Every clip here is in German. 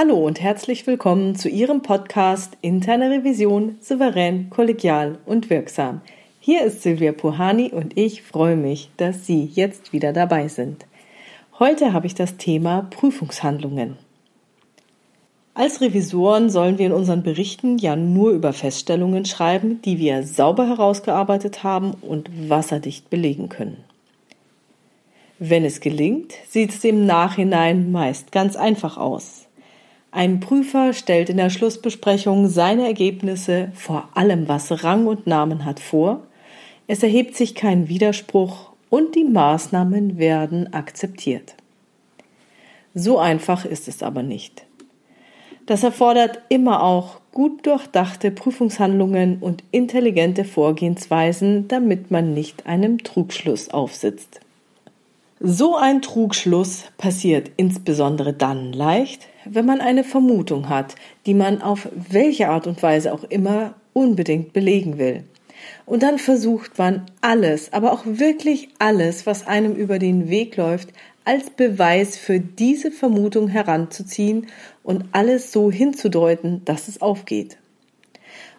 Hallo und herzlich willkommen zu Ihrem Podcast Interne Revision souverän, kollegial und wirksam. Hier ist Silvia Puhani und ich freue mich, dass Sie jetzt wieder dabei sind. Heute habe ich das Thema Prüfungshandlungen. Als Revisoren sollen wir in unseren Berichten ja nur über Feststellungen schreiben, die wir sauber herausgearbeitet haben und wasserdicht belegen können. Wenn es gelingt, sieht es im Nachhinein meist ganz einfach aus. Ein Prüfer stellt in der Schlussbesprechung seine Ergebnisse, vor allem was Rang und Namen hat, vor. Es erhebt sich kein Widerspruch und die Maßnahmen werden akzeptiert. So einfach ist es aber nicht. Das erfordert immer auch gut durchdachte Prüfungshandlungen und intelligente Vorgehensweisen, damit man nicht einem Trugschluss aufsitzt. So ein Trugschluss passiert insbesondere dann leicht, wenn man eine Vermutung hat, die man auf welche Art und Weise auch immer unbedingt belegen will. Und dann versucht man alles, aber auch wirklich alles, was einem über den Weg läuft, als Beweis für diese Vermutung heranzuziehen und alles so hinzudeuten, dass es aufgeht.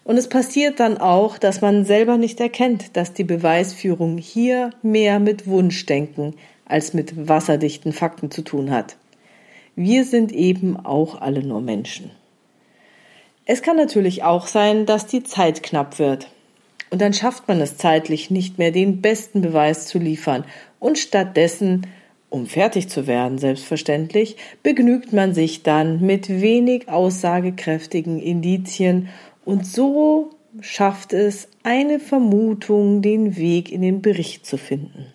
Und es passiert dann auch, dass man selber nicht erkennt, dass die Beweisführung hier mehr mit Wunschdenken als mit wasserdichten Fakten zu tun hat. Wir sind eben auch alle nur Menschen. Es kann natürlich auch sein, dass die Zeit knapp wird. Und dann schafft man es zeitlich nicht mehr, den besten Beweis zu liefern. Und stattdessen, um fertig zu werden, selbstverständlich, begnügt man sich dann mit wenig aussagekräftigen Indizien und so schafft es eine Vermutung, den Weg in den Bericht zu finden.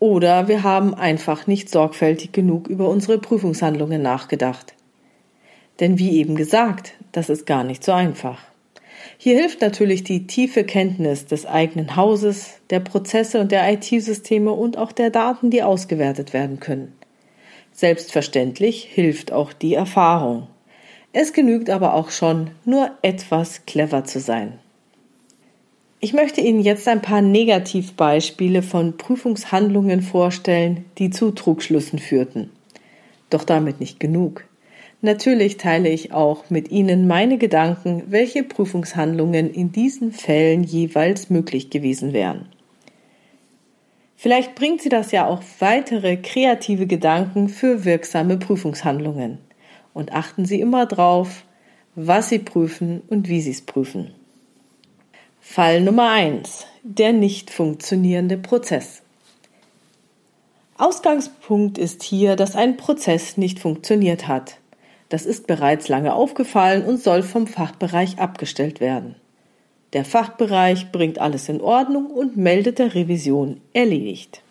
Oder wir haben einfach nicht sorgfältig genug über unsere Prüfungshandlungen nachgedacht. Denn wie eben gesagt, das ist gar nicht so einfach. Hier hilft natürlich die tiefe Kenntnis des eigenen Hauses, der Prozesse und der IT-Systeme und auch der Daten, die ausgewertet werden können. Selbstverständlich hilft auch die Erfahrung. Es genügt aber auch schon, nur etwas clever zu sein. Ich möchte Ihnen jetzt ein paar Negativbeispiele von Prüfungshandlungen vorstellen, die zu Trugschlüssen führten. Doch damit nicht genug. Natürlich teile ich auch mit Ihnen meine Gedanken, welche Prüfungshandlungen in diesen Fällen jeweils möglich gewesen wären. Vielleicht bringt Sie das ja auch weitere kreative Gedanken für wirksame Prüfungshandlungen. Und achten Sie immer drauf, was Sie prüfen und wie Sie es prüfen. Fall Nummer eins: Der nicht funktionierende Prozess. Ausgangspunkt ist hier, dass ein Prozess nicht funktioniert hat. Das ist bereits lange aufgefallen und soll vom Fachbereich abgestellt werden. Der Fachbereich bringt alles in Ordnung und meldet der Revision erledigt.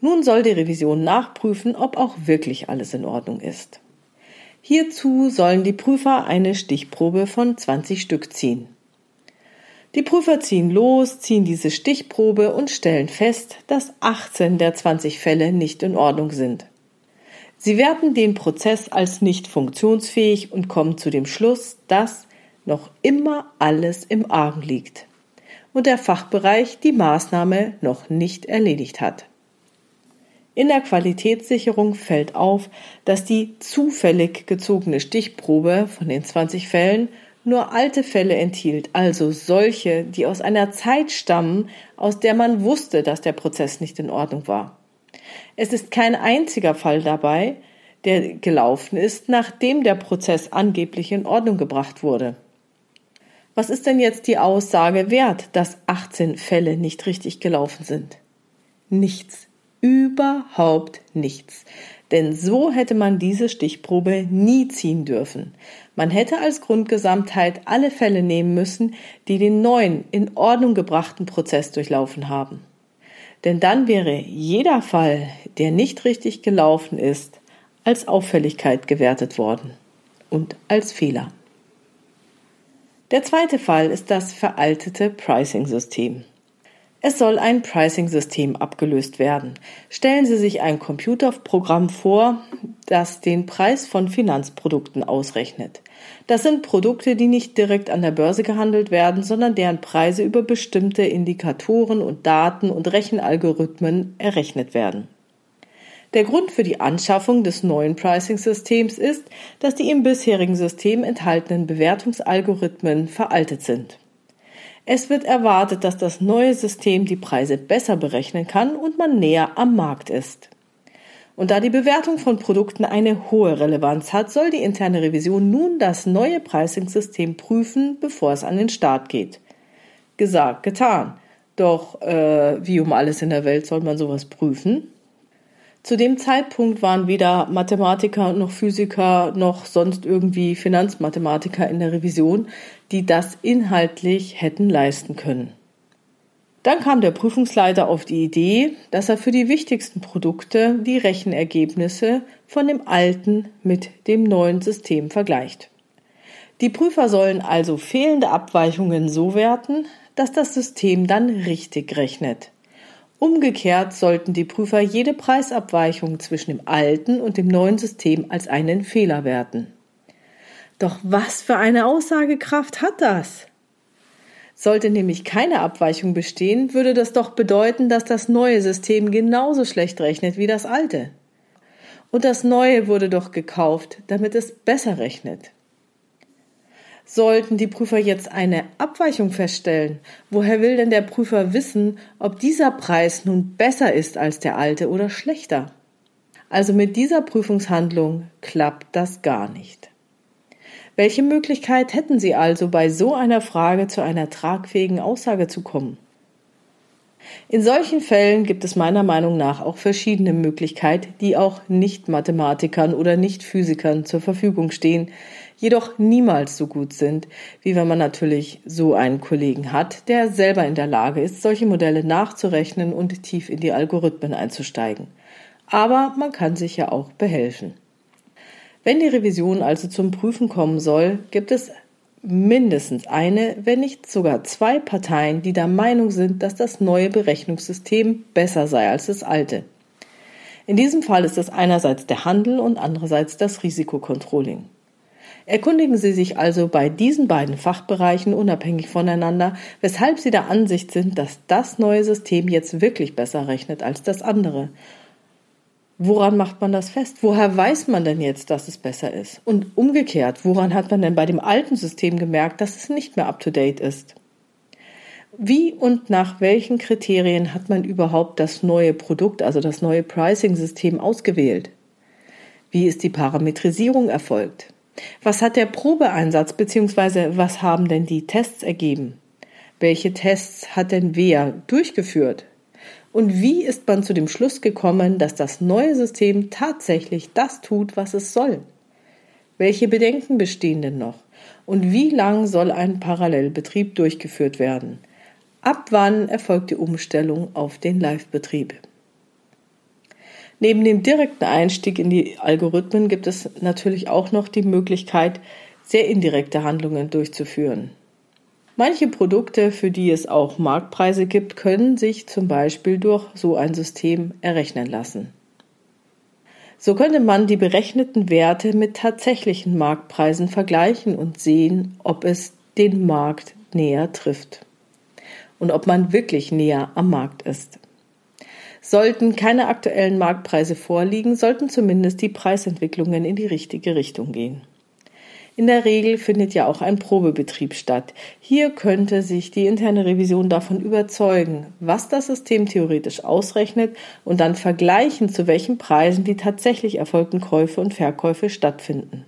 Nun soll die Revision nachprüfen, ob auch wirklich alles in Ordnung ist. Hierzu sollen die Prüfer eine Stichprobe von 20 Stück ziehen. Die Prüfer ziehen los, ziehen diese Stichprobe und stellen fest, dass 18 der 20 Fälle nicht in Ordnung sind. Sie werten den Prozess als nicht funktionsfähig und kommen zu dem Schluss, dass noch immer alles im Argen liegt und der Fachbereich die Maßnahme noch nicht erledigt hat. In der Qualitätssicherung fällt auf, dass die zufällig gezogene Stichprobe von den 20 Fällen nur alte Fälle enthielt, also solche, die aus einer Zeit stammen, aus der man wusste, dass der Prozess nicht in Ordnung war. Es ist kein einziger Fall dabei, der gelaufen ist, nachdem der Prozess angeblich in Ordnung gebracht wurde. Was ist denn jetzt die Aussage wert, dass 18 Fälle nicht richtig gelaufen sind? Nichts. Überhaupt nichts. Denn so hätte man diese Stichprobe nie ziehen dürfen. Man hätte als Grundgesamtheit alle Fälle nehmen müssen, die den neuen, in Ordnung gebrachten Prozess durchlaufen haben. Denn dann wäre jeder Fall, der nicht richtig gelaufen ist, als Auffälligkeit gewertet worden und als Fehler. Der zweite Fall ist das veraltete Pricing-System. Es soll ein Pricing-System abgelöst werden. Stellen Sie sich ein Computerprogramm vor, das den Preis von Finanzprodukten ausrechnet. Das sind Produkte, die nicht direkt an der Börse gehandelt werden, sondern deren Preise über bestimmte Indikatoren und Daten und Rechenalgorithmen errechnet werden. Der Grund für die Anschaffung des neuen Pricing-Systems ist, dass die im bisherigen System enthaltenen Bewertungsalgorithmen veraltet sind. Es wird erwartet, dass das neue System die Preise besser berechnen kann und man näher am Markt ist. Und da die Bewertung von Produkten eine hohe Relevanz hat, soll die interne Revision nun das neue Pricing-System prüfen, bevor es an den Start geht. Gesagt, getan. Doch äh, wie um alles in der Welt soll man sowas prüfen? Zu dem Zeitpunkt waren weder Mathematiker noch Physiker noch sonst irgendwie Finanzmathematiker in der Revision, die das inhaltlich hätten leisten können. Dann kam der Prüfungsleiter auf die Idee, dass er für die wichtigsten Produkte die Rechenergebnisse von dem alten mit dem neuen System vergleicht. Die Prüfer sollen also fehlende Abweichungen so werten, dass das System dann richtig rechnet. Umgekehrt sollten die Prüfer jede Preisabweichung zwischen dem alten und dem neuen System als einen Fehler werten. Doch was für eine Aussagekraft hat das? Sollte nämlich keine Abweichung bestehen, würde das doch bedeuten, dass das neue System genauso schlecht rechnet wie das alte. Und das neue wurde doch gekauft, damit es besser rechnet. Sollten die Prüfer jetzt eine Abweichung feststellen, woher will denn der Prüfer wissen, ob dieser Preis nun besser ist als der alte oder schlechter? Also mit dieser Prüfungshandlung klappt das gar nicht. Welche Möglichkeit hätten Sie also bei so einer Frage zu einer tragfähigen Aussage zu kommen? In solchen Fällen gibt es meiner Meinung nach auch verschiedene Möglichkeiten, die auch Nicht-Mathematikern oder Nicht-Physikern zur Verfügung stehen, jedoch niemals so gut sind, wie wenn man natürlich so einen Kollegen hat, der selber in der Lage ist, solche Modelle nachzurechnen und tief in die Algorithmen einzusteigen. Aber man kann sich ja auch behelfen. Wenn die Revision also zum Prüfen kommen soll, gibt es mindestens eine, wenn nicht sogar zwei Parteien, die der Meinung sind, dass das neue Berechnungssystem besser sei als das alte. In diesem Fall ist es einerseits der Handel und andererseits das Risikokontrolling. Erkundigen Sie sich also bei diesen beiden Fachbereichen unabhängig voneinander, weshalb Sie der Ansicht sind, dass das neue System jetzt wirklich besser rechnet als das andere. Woran macht man das fest? Woher weiß man denn jetzt, dass es besser ist? Und umgekehrt, woran hat man denn bei dem alten System gemerkt, dass es nicht mehr up-to-date ist? Wie und nach welchen Kriterien hat man überhaupt das neue Produkt, also das neue Pricing-System ausgewählt? Wie ist die Parametrisierung erfolgt? Was hat der Probeeinsatz bzw. was haben denn die Tests ergeben? Welche Tests hat denn wer durchgeführt? Und wie ist man zu dem Schluss gekommen, dass das neue System tatsächlich das tut, was es soll? Welche Bedenken bestehen denn noch? Und wie lang soll ein Parallelbetrieb durchgeführt werden? Ab wann erfolgt die Umstellung auf den Live-Betrieb? Neben dem direkten Einstieg in die Algorithmen gibt es natürlich auch noch die Möglichkeit, sehr indirekte Handlungen durchzuführen. Manche Produkte, für die es auch Marktpreise gibt, können sich zum Beispiel durch so ein System errechnen lassen. So könnte man die berechneten Werte mit tatsächlichen Marktpreisen vergleichen und sehen, ob es den Markt näher trifft und ob man wirklich näher am Markt ist. Sollten keine aktuellen Marktpreise vorliegen, sollten zumindest die Preisentwicklungen in die richtige Richtung gehen. In der Regel findet ja auch ein Probebetrieb statt. Hier könnte sich die interne Revision davon überzeugen, was das System theoretisch ausrechnet und dann vergleichen, zu welchen Preisen die tatsächlich erfolgten Käufe und Verkäufe stattfinden.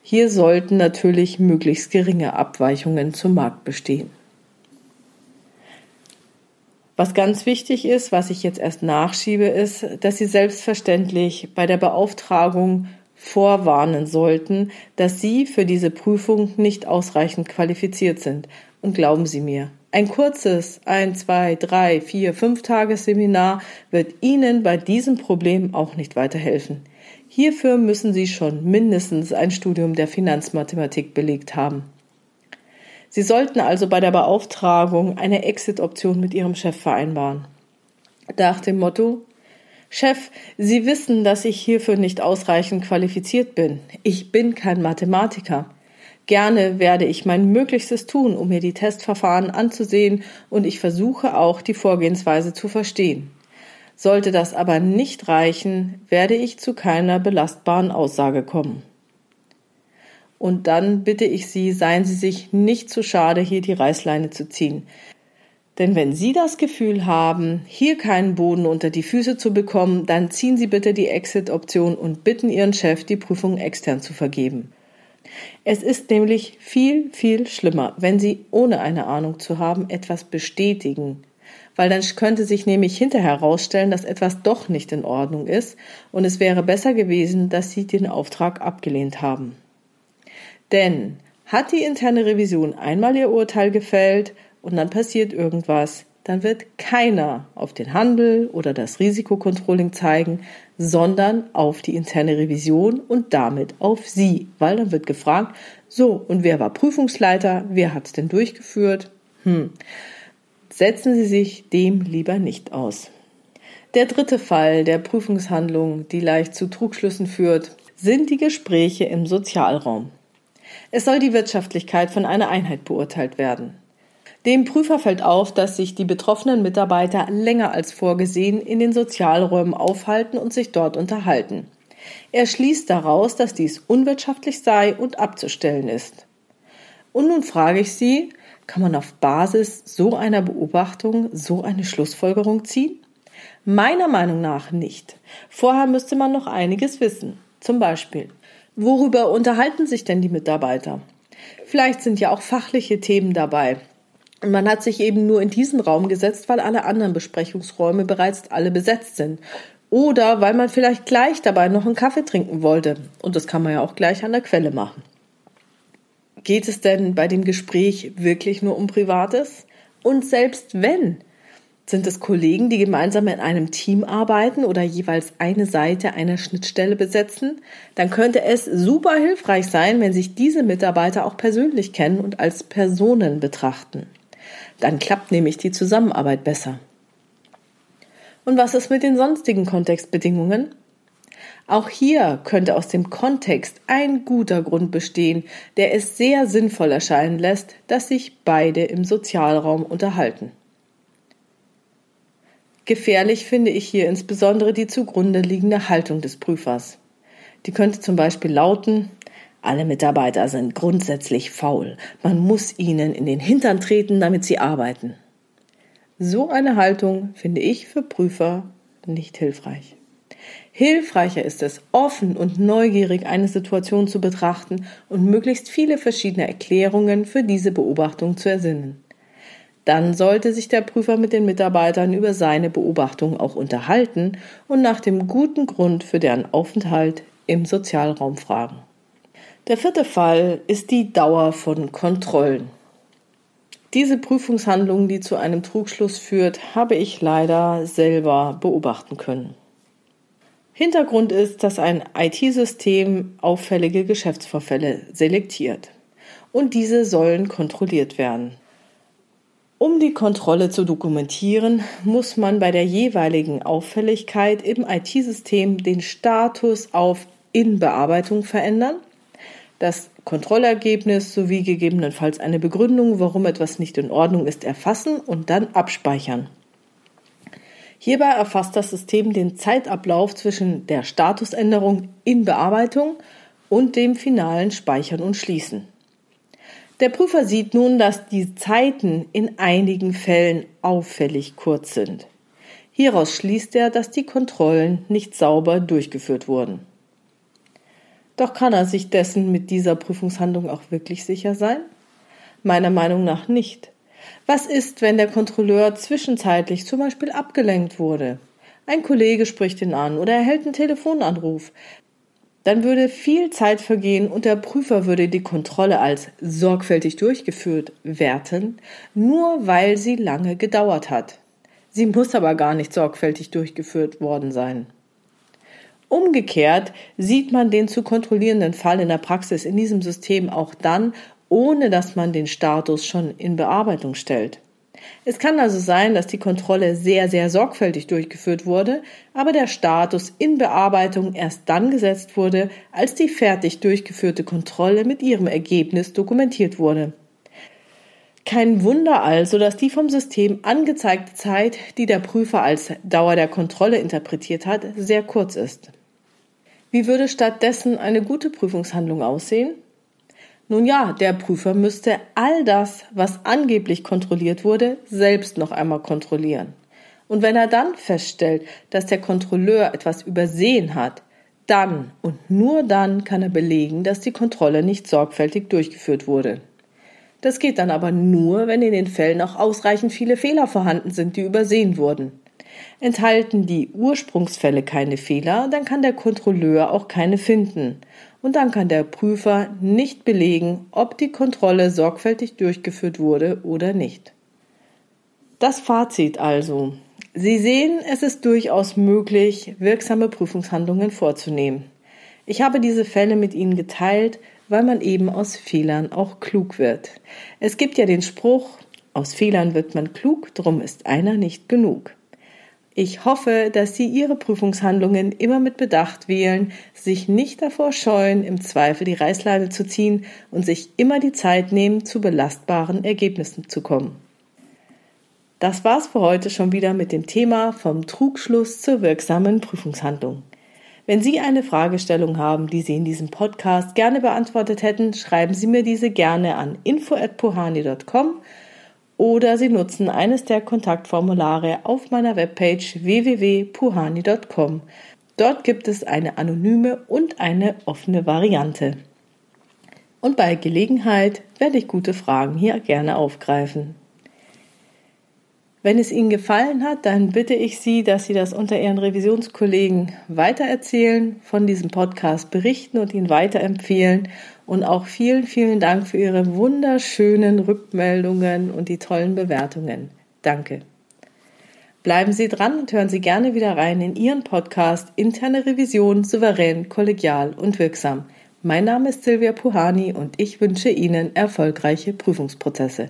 Hier sollten natürlich möglichst geringe Abweichungen zum Markt bestehen. Was ganz wichtig ist, was ich jetzt erst nachschiebe, ist, dass Sie selbstverständlich bei der Beauftragung vorwarnen sollten, dass Sie für diese Prüfung nicht ausreichend qualifiziert sind. Und glauben Sie mir, ein kurzes ein, zwei, drei, vier, fünf Tagesseminar wird Ihnen bei diesem Problem auch nicht weiterhelfen. Hierfür müssen Sie schon mindestens ein Studium der Finanzmathematik belegt haben. Sie sollten also bei der Beauftragung eine Exit-Option mit Ihrem Chef vereinbaren. Nach dem Motto, Chef, Sie wissen, dass ich hierfür nicht ausreichend qualifiziert bin. Ich bin kein Mathematiker. Gerne werde ich mein Möglichstes tun, um mir die Testverfahren anzusehen und ich versuche auch, die Vorgehensweise zu verstehen. Sollte das aber nicht reichen, werde ich zu keiner belastbaren Aussage kommen. Und dann bitte ich Sie, seien Sie sich nicht zu schade, hier die Reißleine zu ziehen. Denn wenn Sie das Gefühl haben, hier keinen Boden unter die Füße zu bekommen, dann ziehen Sie bitte die Exit-Option und bitten Ihren Chef, die Prüfung extern zu vergeben. Es ist nämlich viel, viel schlimmer, wenn Sie, ohne eine Ahnung zu haben, etwas bestätigen, weil dann könnte sich nämlich hinterher herausstellen, dass etwas doch nicht in Ordnung ist und es wäre besser gewesen, dass Sie den Auftrag abgelehnt haben. Denn hat die interne Revision einmal ihr Urteil gefällt und dann passiert irgendwas, dann wird keiner auf den Handel oder das Risikokontrolling zeigen, sondern auf die interne Revision und damit auf Sie, weil dann wird gefragt, so, und wer war Prüfungsleiter, wer hat es denn durchgeführt? Hm. Setzen Sie sich dem lieber nicht aus. Der dritte Fall der Prüfungshandlung, die leicht zu Trugschlüssen führt, sind die Gespräche im Sozialraum. Es soll die Wirtschaftlichkeit von einer Einheit beurteilt werden. Dem Prüfer fällt auf, dass sich die betroffenen Mitarbeiter länger als vorgesehen in den Sozialräumen aufhalten und sich dort unterhalten. Er schließt daraus, dass dies unwirtschaftlich sei und abzustellen ist. Und nun frage ich Sie, kann man auf Basis so einer Beobachtung so eine Schlussfolgerung ziehen? Meiner Meinung nach nicht. Vorher müsste man noch einiges wissen. Zum Beispiel, worüber unterhalten sich denn die Mitarbeiter? Vielleicht sind ja auch fachliche Themen dabei. Und man hat sich eben nur in diesen Raum gesetzt, weil alle anderen Besprechungsräume bereits alle besetzt sind. Oder weil man vielleicht gleich dabei noch einen Kaffee trinken wollte. Und das kann man ja auch gleich an der Quelle machen. Geht es denn bei dem Gespräch wirklich nur um Privates? Und selbst wenn, sind es Kollegen, die gemeinsam in einem Team arbeiten oder jeweils eine Seite einer Schnittstelle besetzen, dann könnte es super hilfreich sein, wenn sich diese Mitarbeiter auch persönlich kennen und als Personen betrachten. Dann klappt nämlich die Zusammenarbeit besser. Und was ist mit den sonstigen Kontextbedingungen? Auch hier könnte aus dem Kontext ein guter Grund bestehen, der es sehr sinnvoll erscheinen lässt, dass sich beide im Sozialraum unterhalten. Gefährlich finde ich hier insbesondere die zugrunde liegende Haltung des Prüfers. Die könnte zum Beispiel lauten, alle Mitarbeiter sind grundsätzlich faul. Man muss ihnen in den Hintern treten, damit sie arbeiten. So eine Haltung finde ich für Prüfer nicht hilfreich. Hilfreicher ist es, offen und neugierig eine Situation zu betrachten und möglichst viele verschiedene Erklärungen für diese Beobachtung zu ersinnen. Dann sollte sich der Prüfer mit den Mitarbeitern über seine Beobachtung auch unterhalten und nach dem guten Grund für deren Aufenthalt im Sozialraum fragen. Der vierte Fall ist die Dauer von Kontrollen. Diese Prüfungshandlung, die zu einem Trugschluss führt, habe ich leider selber beobachten können. Hintergrund ist, dass ein IT-System auffällige Geschäftsvorfälle selektiert und diese sollen kontrolliert werden. Um die Kontrolle zu dokumentieren, muss man bei der jeweiligen Auffälligkeit im IT-System den Status auf in Bearbeitung verändern, das Kontrollergebnis sowie gegebenenfalls eine Begründung, warum etwas nicht in Ordnung ist, erfassen und dann abspeichern. Hierbei erfasst das System den Zeitablauf zwischen der Statusänderung in Bearbeitung und dem finalen Speichern und Schließen. Der Prüfer sieht nun, dass die Zeiten in einigen Fällen auffällig kurz sind. Hieraus schließt er, dass die Kontrollen nicht sauber durchgeführt wurden. Doch kann er sich dessen mit dieser Prüfungshandlung auch wirklich sicher sein? Meiner Meinung nach nicht. Was ist, wenn der Kontrolleur zwischenzeitlich zum Beispiel abgelenkt wurde? Ein Kollege spricht ihn an oder erhält einen Telefonanruf. Dann würde viel Zeit vergehen und der Prüfer würde die Kontrolle als sorgfältig durchgeführt werten, nur weil sie lange gedauert hat. Sie muss aber gar nicht sorgfältig durchgeführt worden sein. Umgekehrt sieht man den zu kontrollierenden Fall in der Praxis in diesem System auch dann, ohne dass man den Status schon in Bearbeitung stellt. Es kann also sein, dass die Kontrolle sehr, sehr sorgfältig durchgeführt wurde, aber der Status in Bearbeitung erst dann gesetzt wurde, als die fertig durchgeführte Kontrolle mit ihrem Ergebnis dokumentiert wurde. Kein Wunder also, dass die vom System angezeigte Zeit, die der Prüfer als Dauer der Kontrolle interpretiert hat, sehr kurz ist. Wie würde stattdessen eine gute Prüfungshandlung aussehen? Nun ja, der Prüfer müsste all das, was angeblich kontrolliert wurde, selbst noch einmal kontrollieren. Und wenn er dann feststellt, dass der Kontrolleur etwas übersehen hat, dann und nur dann kann er belegen, dass die Kontrolle nicht sorgfältig durchgeführt wurde. Das geht dann aber nur, wenn in den Fällen auch ausreichend viele Fehler vorhanden sind, die übersehen wurden. Enthalten die Ursprungsfälle keine Fehler, dann kann der Kontrolleur auch keine finden. Und dann kann der Prüfer nicht belegen, ob die Kontrolle sorgfältig durchgeführt wurde oder nicht. Das Fazit also. Sie sehen, es ist durchaus möglich, wirksame Prüfungshandlungen vorzunehmen. Ich habe diese Fälle mit Ihnen geteilt, weil man eben aus Fehlern auch klug wird. Es gibt ja den Spruch, aus Fehlern wird man klug, drum ist einer nicht genug. Ich hoffe, dass Sie Ihre Prüfungshandlungen immer mit Bedacht wählen, sich nicht davor scheuen, im Zweifel die Reißleine zu ziehen und sich immer die Zeit nehmen, zu belastbaren Ergebnissen zu kommen. Das war's für heute schon wieder mit dem Thema vom Trugschluss zur wirksamen Prüfungshandlung. Wenn Sie eine Fragestellung haben, die Sie in diesem Podcast gerne beantwortet hätten, schreiben Sie mir diese gerne an info@puhani.com oder Sie nutzen eines der Kontaktformulare auf meiner Webpage www.puhani.com. Dort gibt es eine anonyme und eine offene Variante. Und bei Gelegenheit werde ich gute Fragen hier gerne aufgreifen. Wenn es Ihnen gefallen hat, dann bitte ich Sie, dass Sie das unter Ihren Revisionskollegen weitererzählen, von diesem Podcast berichten und ihn weiterempfehlen. Und auch vielen, vielen Dank für Ihre wunderschönen Rückmeldungen und die tollen Bewertungen. Danke. Bleiben Sie dran und hören Sie gerne wieder rein in Ihren Podcast Interne Revision souverän, kollegial und wirksam. Mein Name ist Silvia Puhani und ich wünsche Ihnen erfolgreiche Prüfungsprozesse.